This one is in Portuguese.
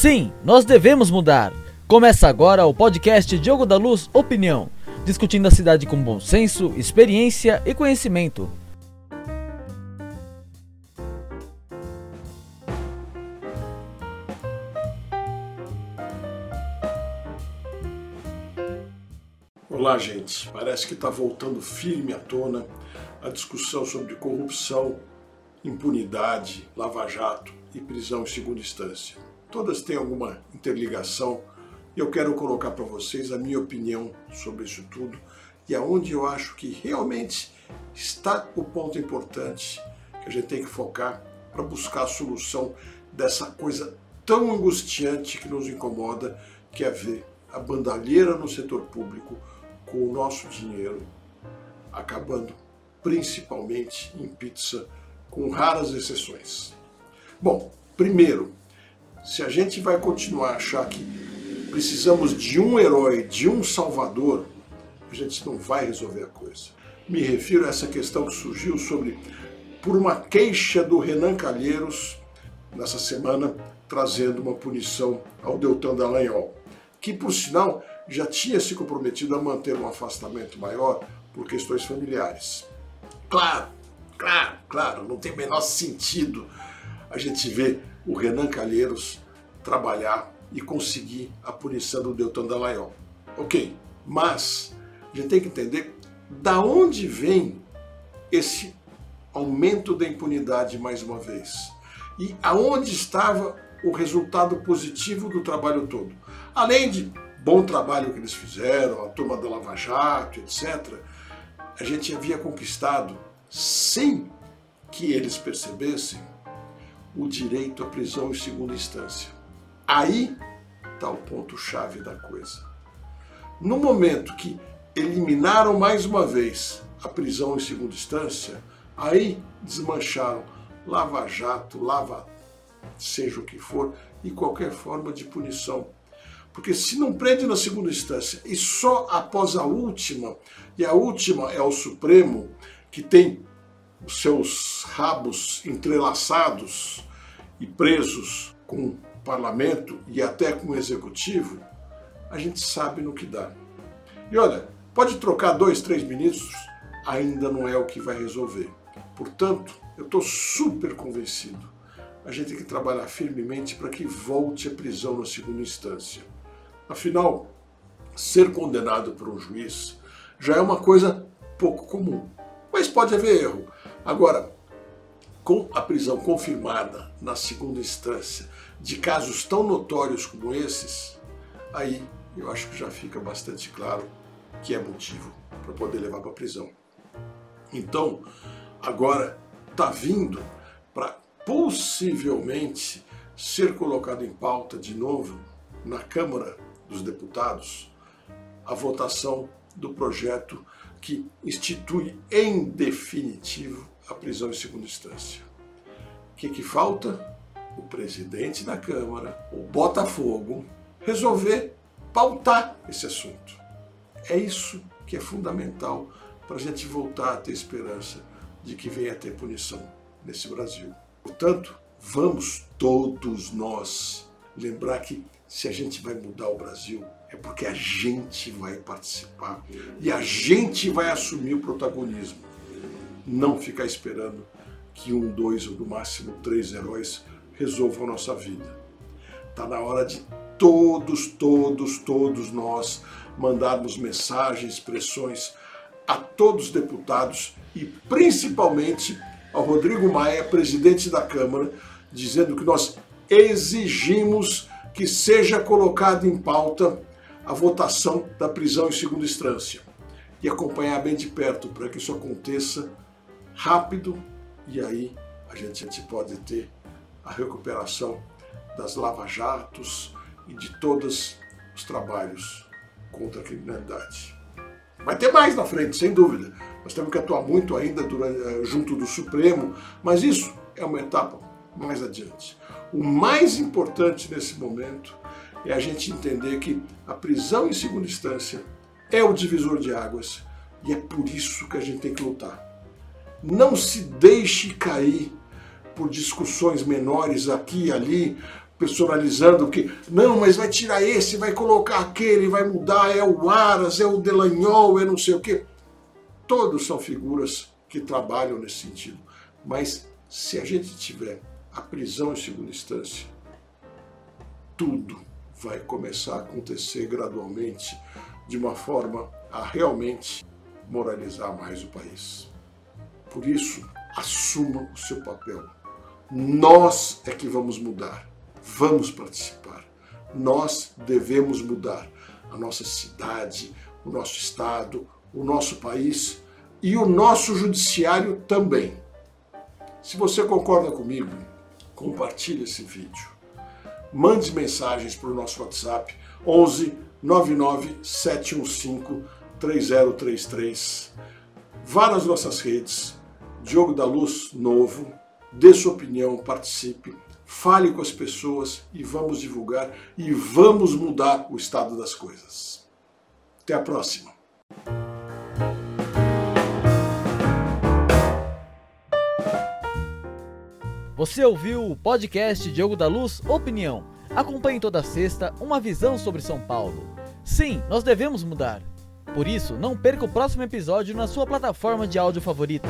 Sim, nós devemos mudar. Começa agora o podcast Diogo da Luz Opinião, discutindo a cidade com bom senso, experiência e conhecimento. Olá, gente. Parece que está voltando firme à tona a discussão sobre corrupção, impunidade, lava-jato e prisão em segunda instância. Todas têm alguma interligação eu quero colocar para vocês a minha opinião sobre isso tudo e aonde eu acho que realmente está o ponto importante que a gente tem que focar para buscar a solução dessa coisa tão angustiante que nos incomoda, que é ver a bandalheira no setor público com o nosso dinheiro acabando principalmente em pizza, com raras exceções. Bom, primeiro, se a gente vai continuar a achar que precisamos de um herói, de um salvador, a gente não vai resolver a coisa. Me refiro a essa questão que surgiu sobre por uma queixa do Renan Calheiros nessa semana trazendo uma punição ao Deltan Dallagnol, que por sinal já tinha se comprometido a manter um afastamento maior por questões familiares. Claro, claro, claro, não tem o menor sentido a gente ver o Renan Calheiros trabalhar e conseguir a punição do Deltan Dallagnol. Ok, mas a gente tem que entender da onde vem esse aumento da impunidade mais uma vez. E aonde estava o resultado positivo do trabalho todo. Além de bom trabalho que eles fizeram, a turma da Lava Jato, etc., a gente havia conquistado, sem que eles percebessem, o direito à prisão em segunda instância. Aí está o ponto-chave da coisa. No momento que eliminaram mais uma vez a prisão em segunda instância, aí desmancharam lava-jato, lava seja o que for, e qualquer forma de punição porque se não prende na segunda instância e só após a última, e a última é o Supremo, que tem os seus rabos entrelaçados e presos com o parlamento e até com o executivo, a gente sabe no que dá. E olha, pode trocar dois, três ministros, ainda não é o que vai resolver. Portanto, eu estou super convencido. A gente tem que trabalhar firmemente para que volte a prisão na segunda instância. Afinal, ser condenado por um juiz já é uma coisa pouco comum, mas pode haver erro. Agora, com a prisão confirmada na segunda instância de casos tão notórios como esses, aí eu acho que já fica bastante claro que é motivo para poder levar para a prisão. Então, agora está vindo para possivelmente ser colocado em pauta de novo na Câmara dos Deputados a votação do projeto que institui em definitivo a prisão em segunda instância. O que, que falta? O presidente da Câmara, o Botafogo, resolver pautar esse assunto. É isso que é fundamental para a gente voltar a ter esperança de que venha a ter punição nesse Brasil. Portanto, vamos todos nós lembrar que se a gente vai mudar o Brasil, é porque a gente vai participar e a gente vai assumir o protagonismo. Não ficar esperando que um, dois ou no máximo três heróis resolvam a nossa vida. Está na hora de todos, todos, todos nós mandarmos mensagens, pressões a todos os deputados e principalmente ao Rodrigo Maia, presidente da Câmara, dizendo que nós exigimos que seja colocado em pauta a votação da prisão em segunda instância e acompanhar bem de perto para que isso aconteça rápido e aí a gente, a gente pode ter a recuperação das lava-jatos e de todos os trabalhos contra a criminalidade. Vai ter mais na frente, sem dúvida. Nós temos que atuar muito ainda durante, eh, junto do Supremo, mas isso é uma etapa mais adiante. O mais importante nesse momento é a gente entender que a prisão em segunda instância é o divisor de águas e é por isso que a gente tem que lutar. Não se deixe cair por discussões menores aqui e ali, personalizando que não, mas vai tirar esse, vai colocar aquele, vai mudar, é o Aras, é o Delanhol, é não sei o quê. Todos são figuras que trabalham nesse sentido. Mas se a gente tiver a prisão em segunda instância, tudo vai começar a acontecer gradualmente de uma forma a realmente moralizar mais o país. Por isso, assuma o seu papel. Nós é que vamos mudar. Vamos participar. Nós devemos mudar a nossa cidade, o nosso estado, o nosso país e o nosso judiciário também. Se você concorda comigo, compartilhe esse vídeo. Mande mensagens para o nosso WhatsApp 11 99 715 3033. Vá nas nossas redes, Diogo da Luz Novo, dê sua opinião, participe, fale com as pessoas e vamos divulgar e vamos mudar o estado das coisas. Até a próxima! Você ouviu o podcast Diogo da Luz Opinião. Acompanhe toda sexta uma visão sobre São Paulo. Sim, nós devemos mudar. Por isso, não perca o próximo episódio na sua plataforma de áudio favorita.